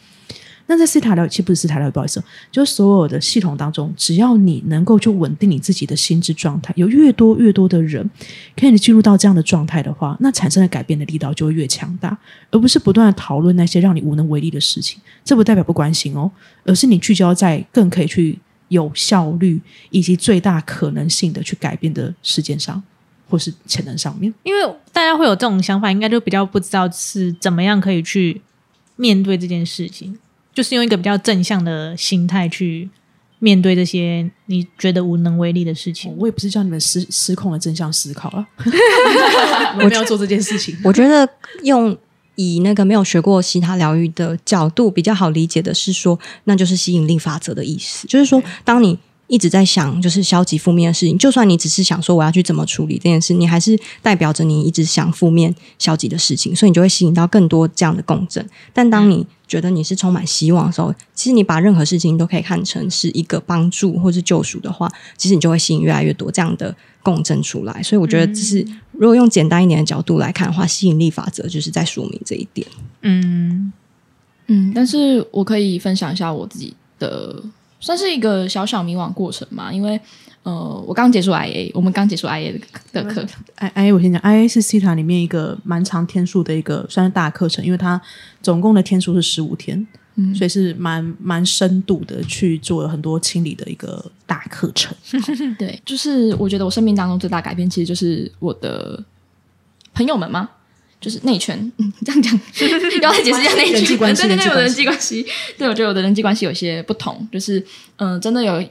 那在斯塔疗，其实不是斯塔疗，不好意思，就是所有的系统当中，只要你能够去稳定你自己的心智状态，有越多越多的人可以进入到这样的状态的话，那产生的改变的力道就会越强大，而不是不断的讨论那些让你无能为力的事情。这不代表不关心哦，而是你聚焦在更可以去有效率以及最大可能性的去改变的事件上，或是潜能上面。因为大家会有这种想法，应该就比较不知道是怎么样可以去面对这件事情，就是用一个比较正向的心态去面对这些你觉得无能为力的事情。我也不是叫你们失失控的正向思考了 我们要做这件事情。我觉得用以那个没有学过其他疗愈的角度比较好理解的是说，那就是吸引力法则的意思，就是说，当你一直在想就是消极负面的事情，就算你只是想说我要去怎么处理这件事，你还是代表着你一直想负面消极的事情，所以你就会吸引到更多这样的共振。但当你觉得你是充满希望的时候，其实你把任何事情都可以看成是一个帮助或是救赎的话，其实你就会吸引越来越多这样的共振出来。所以我觉得这是如果用简单一点的角度来看的话，吸引力法则就是在说明这一点。嗯，嗯，但是我可以分享一下我自己的，算是一个小小迷惘过程嘛，因为呃，我刚结束 IA，我们刚结束 IA 的的课，I I 我先讲，I A 是 C 塔里面一个蛮长天数的一个算是大课程，因为它总共的天数是十五天，嗯所以是蛮蛮深度的去做了很多清理的一个大课程。对，就是我觉得我生命当中最大改变，其实就是我的朋友们吗？就是内圈，嗯，这样讲，要再解释一下内圈人际关系对对对，我的人人际际关系，对我觉得我的人际关系有些不同，就是嗯、呃真的有，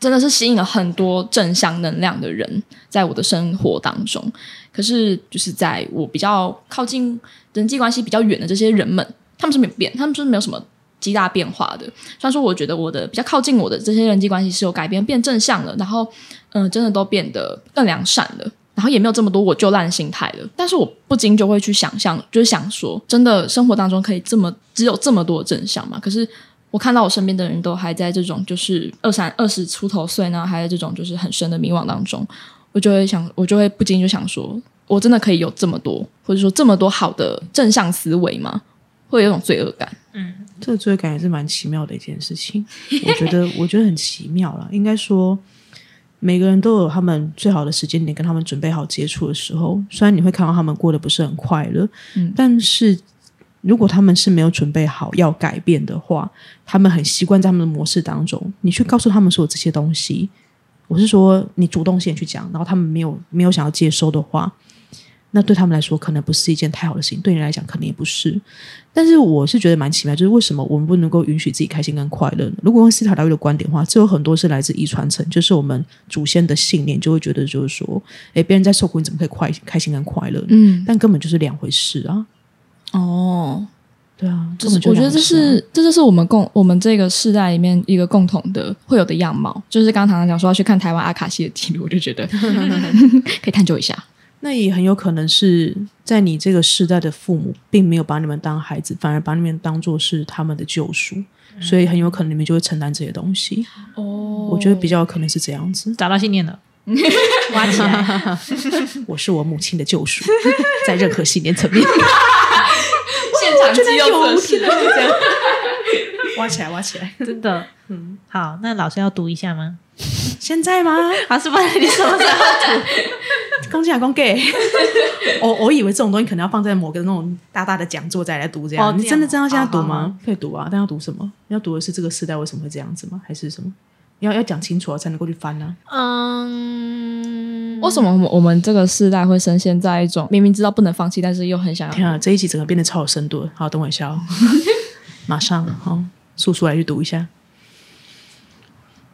真的是吸引了很多正向能量的人在我的生活当中。可是，就是在我比较靠近人际关系比较远的这些人们，他们是没有变，他们就是没有什么极大变化的。虽然说我觉得我的比较靠近我的这些人际关系是有改变，变正向了，然后嗯、呃真的都变得更良善了。然后也没有这么多我就烂心态了，但是我不禁就会去想象，就是想说，真的生活当中可以这么只有这么多正向吗？可是我看到我身边的人都还在这种就是二三二十出头岁呢，还在这种就是很深的迷惘当中，我就会想，我就会不禁就想说，我真的可以有这么多，或者说这么多好的正向思维吗？会有一种罪恶感。嗯这个罪恶感也是蛮奇妙的一件事情。我觉得，我觉得很奇妙了。应该说，每个人都有他们最好的时间点，跟他们准备好接触的时候。虽然你会看到他们过得不是很快乐，嗯但是如果他们是没有准备好要改变的话，他们很习惯在他们的模式当中，你去告诉他们说这些东西，我是说你主动先去讲，然后他们没有没有想要接收的话。那对他们来说，可能不是一件太好的事情；对你来讲，可能也不是。但是我是觉得蛮奇妙，就是为什么我们不能够允许自己开心跟快乐呢？如果用斯塔疗愈的观点的话，这有很多是来自遗传层，就是我们祖先的信念，就会觉得就是说，哎，别人在受苦，你怎么可以快开心跟快乐呢？嗯，但根本就是两回事啊！哦，对啊，就根本就是我觉得这是这就是我们共我们这个世代里面一个共同的会有的样貌。就是刚刚常常讲说要去看台湾阿卡西的记录，我就觉得 可以探究一下。那也很有可能是在你这个世代的父母，并没有把你们当孩子，反而把你们当做是他们的救赎，所以很有可能你们就会承担这些东西。哦我觉得比较有可能是这样子。找到信念了，挖起来。我是我母亲的救赎，在任何信念层面。现场肌肉测试，这样挖起来，挖起来。真的，嗯，好，那老师要读一下吗？现在吗？老师，不然你什么时候？恭喜啊，恭给！我我以为这种东西可能要放在某个那种大大的讲座再来读，这样。哦你真的这样现在读好好吗？可以读啊，但要读什么？你要读的是这个时代为什么会这样子吗？还是什么？要要讲清楚了，才能够去翻呢、嗯，为什么我们我们这个世代会深陷在一种明明知道不能放弃，但是又很想要？天啊，这一集整个变得超有深度了。好，等我一下哦，马上好，速速来去读一下。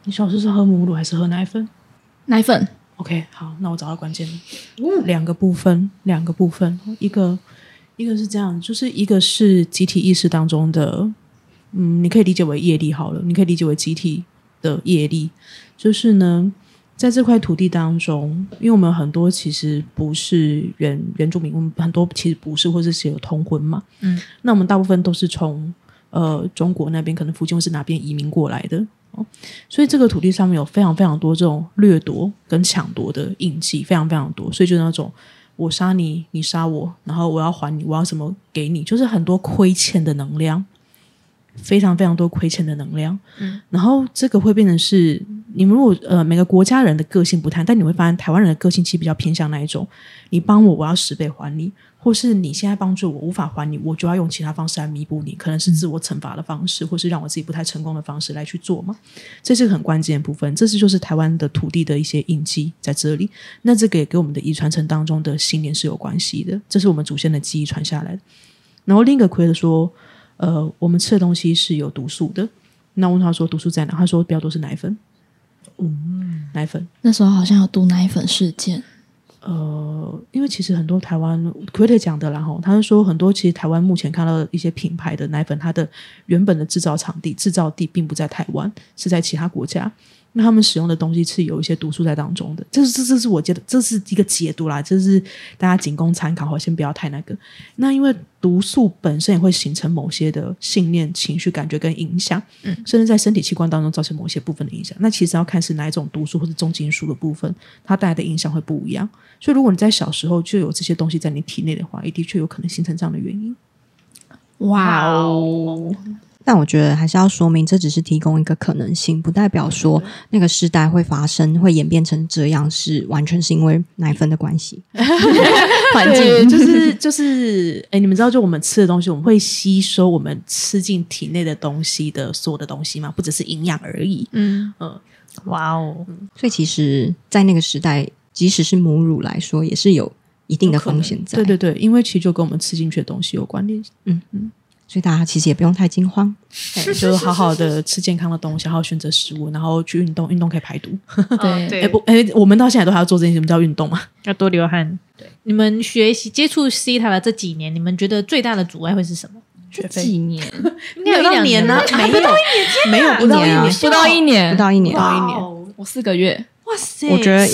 你小时候是喝母乳还是喝奶粉？奶粉 OK，好，那我找到关键了。两个部分，两个部分，一个一个是这样，就是一个是集体意识当中的，嗯，你可以理解为业力好了，你可以理解为集体的业力，就是呢，在这块土地当中，因为我们很多其实不是原原住民，我们很多其实不是，或者是有通婚嘛，嗯，那我们大部分都是从呃中国那边，可能福建或是哪边移民过来的。哦，所以这个土地上面有非常非常多这种掠夺跟抢夺的印记，非常非常多。所以就那种我杀你，你杀我，然后我要还你，我要什么给你，就是很多亏欠的能量，非常非常多亏欠的能量。嗯，然后这个会变成是你们如果呃每个国家人的个性不太，但你会发现台湾人的个性其实比较偏向那一种，你帮我，我要十倍还你。或是你现在帮助我无法还你，我就要用其他方式来弥补你，可能是自我惩罚的方式，或是让我自己不太成功的方式来去做嘛。这是很关键的部分，这是就是台湾的土地的一些印记在这里。那这个也跟我们的遗传层当中的信念是有关系的，这是我们祖先的记忆传下来的。然后另一个亏的说，呃，我们吃的东西是有毒素的。那问他说毒素在哪？他说比较多是奶粉，嗯，奶粉。那时候好像有毒奶粉事件，呃，因为其实很多台湾 Creator 讲的，然后他是说很多其实台湾目前看到的一些品牌的奶粉，它的原本的制造场地、制造地并不在台湾，是在其他国家。那他们使用的东西是有一些毒素在当中的，这是这这是我觉得这是一个解读啦，这是大家仅供参考，好，先不要太那个。那因为毒素本身也会形成某些的信念、情绪、感觉跟影响，嗯，甚至在身体器官当中造成某些部分的影响。那其实要看是哪一种毒素或者重金属的部分，它带来的影响会不一样。所以如果你在小时候就有这些东西在你体内的话，也的确有可能形成这样的原因。哇哦！但我觉得还是要说明，这只是提供一个可能性，不代表说那个时代会发生、会演变成这样，是完全是因为奶粉的关系。环，境就是就是，哎，你们知道，就我们吃的东西，我们会吸收我们吃进体内的东西的所有的东西吗？不只是营养而已。嗯嗯哇哦，所以其实，在那个时代，即使是母乳来说，也是有一定的风险在。对对对，因为其实就跟我们吃进去的东西有关联。所以大家其实也不用太惊慌。哎就好好的吃健康的东西，好好选择食物，然后去运动，运动可以排毒。对对哎不，哎，我们到现在都还要做这件事，什么叫运动嘛？要多流汗。对，你们学习接触 C 塔的这几年，你们觉得最大的阻碍会是什么？学费几年？没有一年呢，没有没有不到一一年啊年，不到一年，不到一年不，到一年。我四个月。哇塞！我觉得，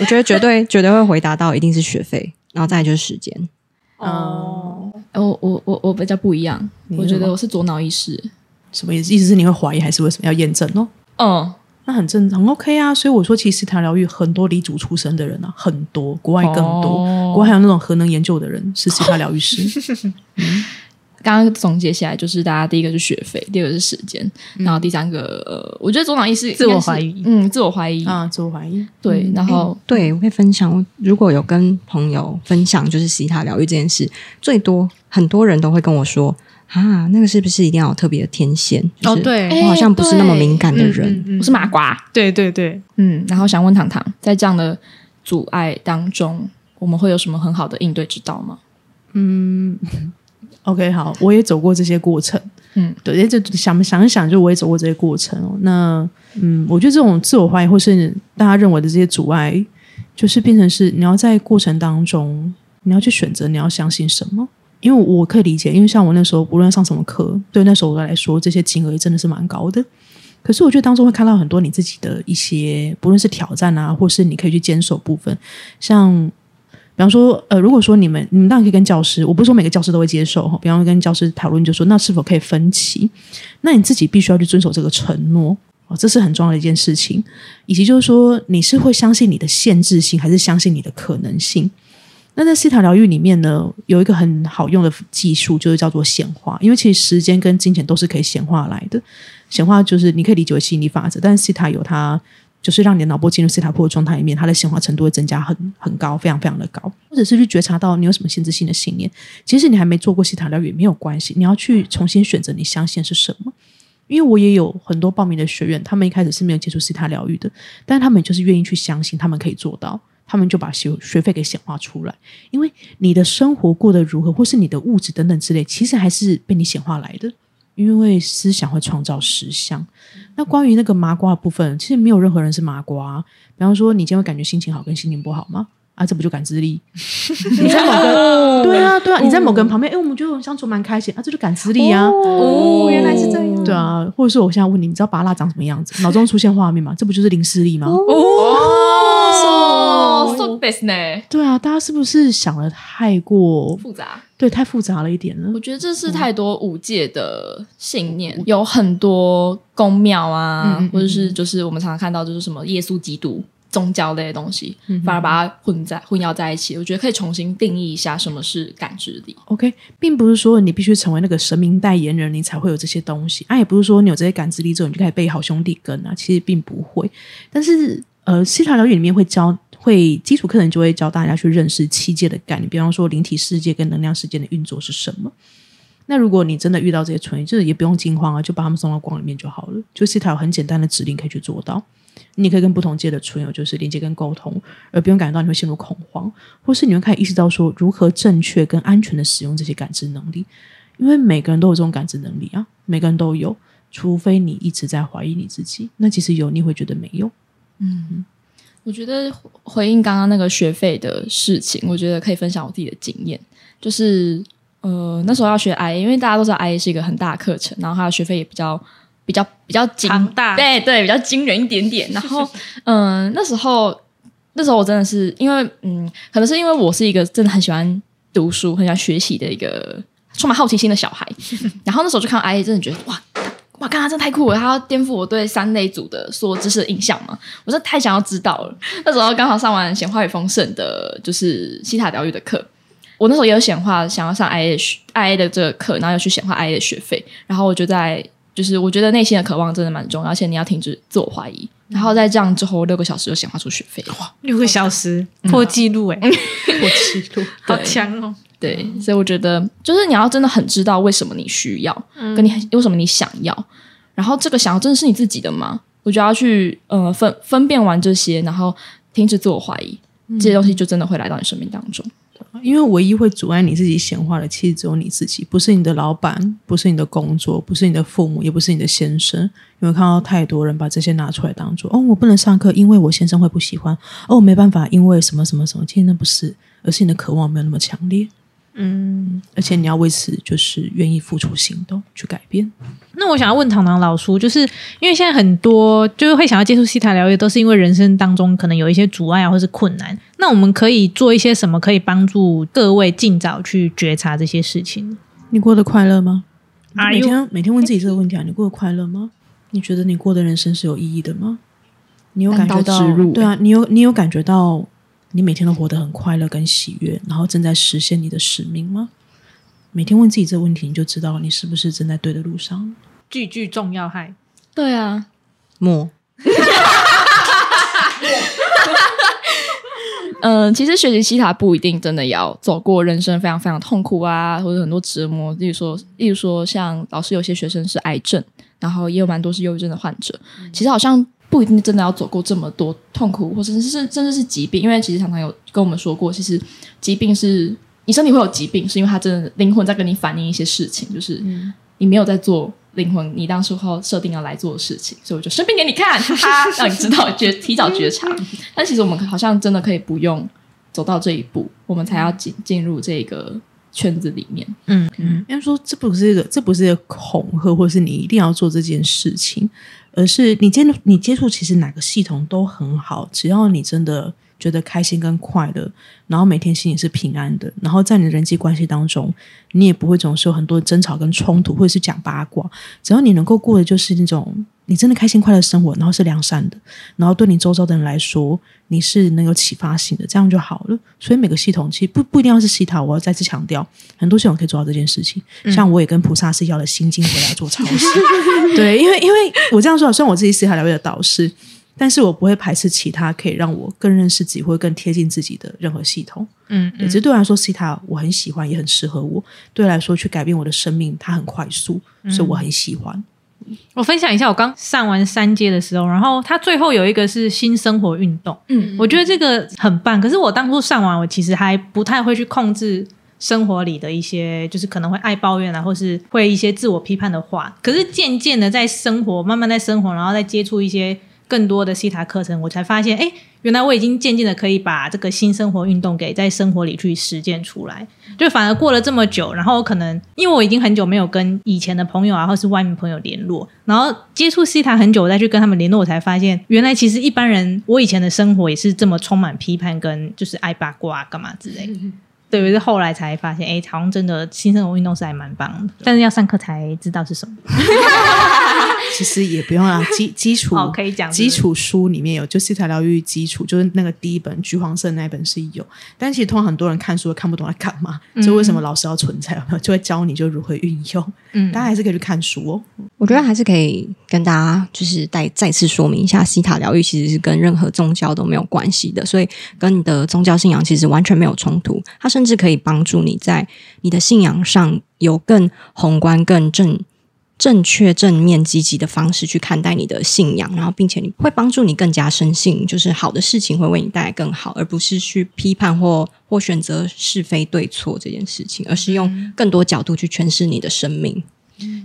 我觉得绝对绝对会回答到，一定是学费，然后再来就是时间。哦，我我我我比较不一样，我觉得我是左脑意识。什么意思？意思是你会怀疑，还是为什么要验证哦？嗯，那很正常，很 OK 啊。所以我说，其实谈疗愈很多离主出身的人啊，很多，国外更多，哦国外还有那种核能研究的人是其他疗愈师。刚刚总结下来，就是大家第一个是学费，第二个是时间，然后第三个，呃，我觉得左脑意识自我怀疑嗯，自我怀疑，啊，自我怀疑。对，然后对，我可以分享，如果有跟朋友分享就是西塔疗愈这件事，最多很多人都会跟我说啊，那个是不是一定要有特别的天线？就是哦对我好像不是那么敏感的嗯人。嗯嗯我是麻瓜，对对对，嗯，然后想问糖糖，在这样的阻碍当中，我们会有什么很好的应对之道吗？嗯 OK，好，我也走过这些过程。嗯，对，就想想一想，就我也走过这些过程哦。那嗯，我觉得这种自我怀疑或是大家认为的这些阻碍，就是变成是你要在过程当中，你要去选择你要相信什么。因为我可以理解，因为像我那时候无论上什么课，对那时候我来说，这些金额也真的是蛮高的。可是我觉得当中会看到很多你自己的一些，不论是挑战啊，或是你可以去坚守部分，像比方说，呃，如果说你们你们当然可以跟教师，我不是说每个教师都会接受哈，比方说跟教师讨论，就说那是否可以分期？那你自己必须要去遵守这个承诺哦，这是很重要的一件事情。以及就是说，你是会相信你的限制性，还是相信你的可能性？那在西塔疗愈里面呢，有一个很好用的技术，就是叫做显化。因为其实时间跟金钱都是可以显化来的。显化就是你可以理解为吸引力法则，但是西塔有它就是让你的脑波进入西塔波的状态里面，它的显化程度会增加很很高，非常非常的高。或者是去觉察到你有什么限制性的信念，即使你还没做过西塔疗愈也没有关系，你要去重新选择你相信是什么。因为我也有很多报名的学员，他们一开始是没有接触西塔疗愈的，但他们就是愿意去相信他们可以做到，他们就把学学费给显化出来。因为你的生活过得如何，或是你的物质等等之类，其实还是被你显化来的。因为思想会创造实相。那关于那个麻瓜的部分，其实没有任何人是麻瓜。比方说，你今天会感觉心情好跟心情不好吗？啊，这不就感知力？你在某个对啊对啊，你在某个人旁边，哎，我们觉得我们相处蛮开心啊，这就感知力啊。哦，原来是这样。对啊，或者是我现在问你，你知道拔蜡长什么样子？脑中出现画面吗？这不就是零视力吗？哦对啊，大家是不是想的太过复杂。对太复杂了一点呢我？觉得这是太多五界的信念，有很多宫庙啊，嗯嗯嗯或者是就是我们常常看到就是什么耶稣基督宗教类的东西，反而把它混在混淆在一起。我觉得可以重新定义一下什么是感知力。OK，并不是说你必须成为那个神明代言人，你才会有这些东西。啊，也不是说你有这些感知力之后，你就可以背好兄弟跟啊，其实并不会。但是，呃，西塔疗愈里面会教，会基础课程就会教大家去认识七界的概念，比方说灵体世界跟能量世界的运作是什么。那如果你真的遇到这些存疑，就是也不用惊慌啊，就把他们送到光里面就好了。就是它有很简单的指令可以去做到。你可以跟不同界的存友就是连接跟沟通，而不用感觉到你会陷入恐慌，或是你会开始意识到说如何正确跟安全的使用这些感知能力，因为每个人都有这种感知能力啊，每个人都有，除非你一直在怀疑你自己，那其实有你会觉得没有。我觉得回应刚刚那个学费的事情，我觉得可以分享我自己的经验，就是呃那时候要学 IA，因为大家都知道 IA 是一个很大的课程，然后它的学费也比较比较比较惊庞大对对，比较惊人一点点。然后嗯、呃那时候那时候我真的是因为嗯，可能是因为我是一个真的很喜欢读书、很喜欢学习的一个充满好奇心的小孩，然后那时候就看到 IA，真的觉得哇。哇，看他真的太酷了！他要颠覆我对三类组的所有知识的印象嘛？我真的太想要知道了。那时候刚好上完显化与丰盛的，就是西塔疗愈的课。我那时候也有显化，想要上 IA 学 IA 的这个课，然后又去显化 IA 的学费。然后我就在，就是我觉得内心的渴望真的蛮重要，而且你要停止自我怀疑。然后在这样之后六个小时就显化出学费，哇！六个小时破纪录哎，我记录，好强哦！对，所以我觉得就是你要真的很知道为什么你需要，跟你为什么你想要，然后这个想要真的是你自己的吗？我就要去呃分分辨完这些，然后停止自我怀疑，这些东西就真的会来到你生命当中。因为唯一会阻碍你自己显化的，其实只有你自己，不是你的老板，不是你的工作，不是你的父母，也不是你的先生。因为看到太多人把这些拿出来当做哦，我不能上课，因为我先生会不喜欢。哦，我没办法，因为什么什么什么。其实那不是，而是你的渴望没有那么强烈。嗯，而且你要为此就是愿意付出行动去改变。那我想要问糖糖老叔，就是因为现在很多就是会想要接触西塔疗愈，都是因为人生当中可能有一些阻碍啊，或是困难。那我们可以做一些什么，可以帮助各位尽早去觉察这些事情？你过得快乐吗每天每天问自己这个问题啊，你过得快乐吗？你觉得你过的人生是有意义的吗？你有感觉到对啊，你有你有感觉到你每天都活得很快乐跟喜悦，然后正在实现你的使命吗？每天问自己这个问题，你就知道你是不是正在对的路上。句句重要害。对啊，莫嗯，其实学习西塔不一定真的要走过人生非常非常痛苦啊，或者很多折磨。例如说，例如说，像老师有些学生是癌症，然后也有蛮多是忧郁症的患者。其实好像不一定真的要走过这么多痛苦，或者是甚至是疾病。因为其实常常有跟我们说过，其实疾病是你身体会有疾病，是因为它真的灵魂在跟你反映一些事情，就是你没有在做灵魂你当时候设定要来做的事情，所以我就生病给你看，哈哈，让你知道觉提早觉察。但其实我们好像真的可以不用走到这一步，我们才要进进入这个圈子里面。嗯嗯，应该说这不是一个，这不是一个恐吓，或是你一定要做这件事情，而是你接你接触其实哪个系统都很好，只要你真的觉得开心跟快乐，然后每天心里是平安的，然后在你的人际关系当中，你也不会总是有很多争吵跟冲突，或者是讲八卦，只要你能够过的就是那种你真的开心快乐生活，然后是良善的，然后对你周遭的人来说，你是能有启发性的，这样就好了。所以每个系统其实不不一定要是西塔，我要再次强调，很多系统可以做到这件事情。像我也跟菩萨是要了心经回来做抄袭，对，因为因为我这样说，虽然我自己是西塔疗愈的导师，但是我不会排斥其他可以让我更认识自己或更贴近自己的任何系统。嗯也只是对我来说，西塔我很喜欢，也很适合我。对我来说，去改变我的生命，它很快速，所以我很喜欢。我分享一下，我刚上完三阶的时候，然后它最后有一个是新生活运动，嗯，我觉得这个很棒。可是我当初上完，我其实还不太会去控制生活里的一些，就是可能会爱抱怨啊，或是会一些自我批判的话。可是渐渐的在生活，慢慢在生活，然后再接触一些更多的西塔课程，我才发现，哎，原来我已经渐渐的可以把这个新生活运动给在生活里去实践出来。就反而过了这么久，然后可能因为我已经很久没有跟以前的朋友啊，或是外面朋友联络，然后接触西塔很久，我再去跟他们联络，我才发现原来其实一般人，我以前的生活也是这么充满批判跟就是爱八卦干嘛之类的。对，我是后来才发现，哎，好像真的新生活运动是还蛮棒的，但是要上课才知道是什么。其实也不用啊，基基础哦可以讲基础书里面有，就西塔疗愈基础，就是那个第一本橘黄色那一本是有，但其实通常很多人看书都看不懂在干嘛，所以为什么老师要存在，就会教你就如何运用，嗯大家还是可以去看书哦。我觉得还是可以跟大家就是再再次说明一下，西塔疗愈其实是跟任何宗教都没有关系的，所以跟你的宗教信仰其实完全没有冲突。它甚至可以帮助你在你的信仰上有更宏观、更正。正确、正面、积极的方式去看待你的信仰，然后并且你会帮助你更加深信，就是好的事情会为你带来更好，而不是去批判或或选择是非对错这件事情，而是用更多角度去诠释你的生命。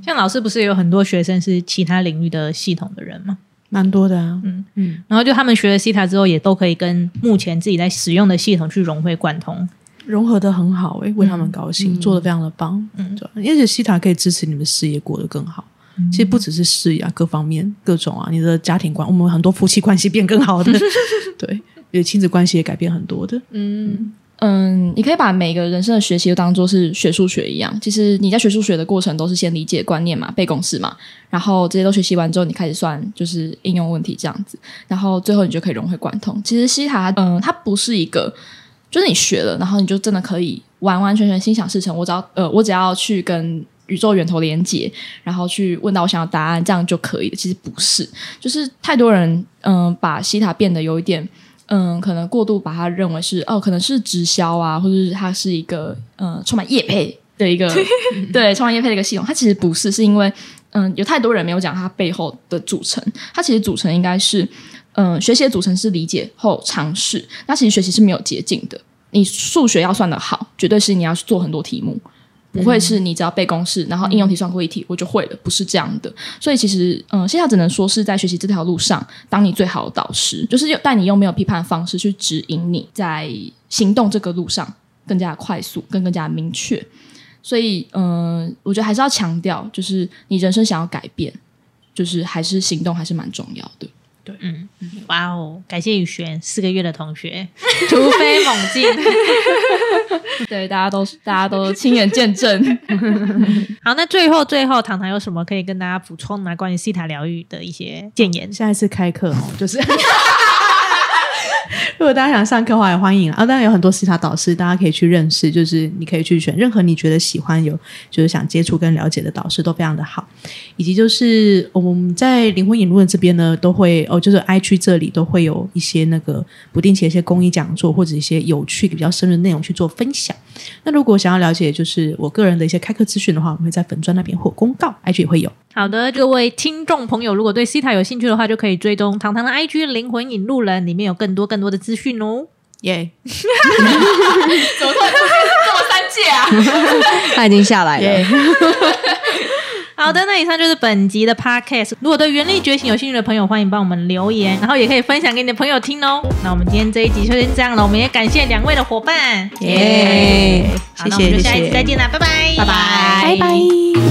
像老师不是也有很多学生是其他领域的系统的人吗？蛮多的啊，嗯嗯，然后就他们学了西塔之后，也都可以跟目前自己在使用的系统去融会贯通。融合的很好诶、为他们高兴，做的非常的棒，嗯对，而且西塔可以支持你们事业过得更好。其实不只是事业啊，各方面各种啊，你的家庭观，我们很多夫妻关系变更好的，对，有亲子关系也改变很多的。嗯，你可以把每个人生的学习都当做是学数学一样。其实你在学数学的过程都是先理解观念嘛，背公式嘛，然后这些都学习完之后，你开始算就是应用问题这样子，然后最后你就可以融会贯通。其实西塔，嗯，它不是一个，就是你学了，然后你就真的可以完完全全心想事成。我只要呃，我只要去跟宇宙源头连接，然后去问到我想要答案，这样就可以了。其实不是，就是太多人嗯、把西塔变得有一点。嗯，可能过度把它认为是哦，可能是直销啊，或者是它是一个呃充满业配的一个对 充满业配的一个系统。它其实不是，是因为嗯有太多人没有讲它背后的组成。它其实组成应该是嗯学习的组成是理解后尝试。那其实学习是没有捷径的。你数学要算得好，绝对是你要做很多题目，不会是你只要背公式，然后应用题算过一题我就会了，不是这样的。所以其实，嗯，现在只能说是在学习这条路上当你最好的导师，就是有带你用没有批判的方式去指引你在行动这个路上更加快速，更更加明确。所以，嗯、我觉得还是要强调，就是你人生想要改变，就是还是行动还是蛮重要的。哇哦，感谢宇璇，四个月的同学，突飞猛进。对，大家都大家都亲眼见证。好，那最后最后，糖糖有什么可以跟大家补充吗？关于西塔疗愈的一些建言？下一次开课哦，就是 如果大家想上课的话，也欢迎啊。当然有很多其他导师，大家可以去认识，就是你可以去选任何你觉得喜欢、有就是想接触跟了解的导师，都非常的好。以及就是我们在灵魂引路的这边呢，都会哦，就是 I 区这里都会有一些那个不定期的一些公益讲座，或者一些有趣比较深入的内容去做分享。那如果想要了解就是我个人的一些开课资讯的话，我们会在粉砖那边或公告，IG 也会有。好的，各位听众朋友，如果对西塔有兴趣的话，就可以追踪糖糖的 IG 灵魂引路人，里面有更多更多的资讯哦。耶、怎么突然这么三界啊？他已经下来了。耶、好的，那以上就是本集的 podcast。如果对原力觉醒有兴趣的朋友，欢迎帮我们留言，然后也可以分享给你的朋友听哦。那我们今天这一集就先这样了，我们也感谢两位的伙伴，耶好，那我们就下一次再见啦，拜拜，拜拜拜拜。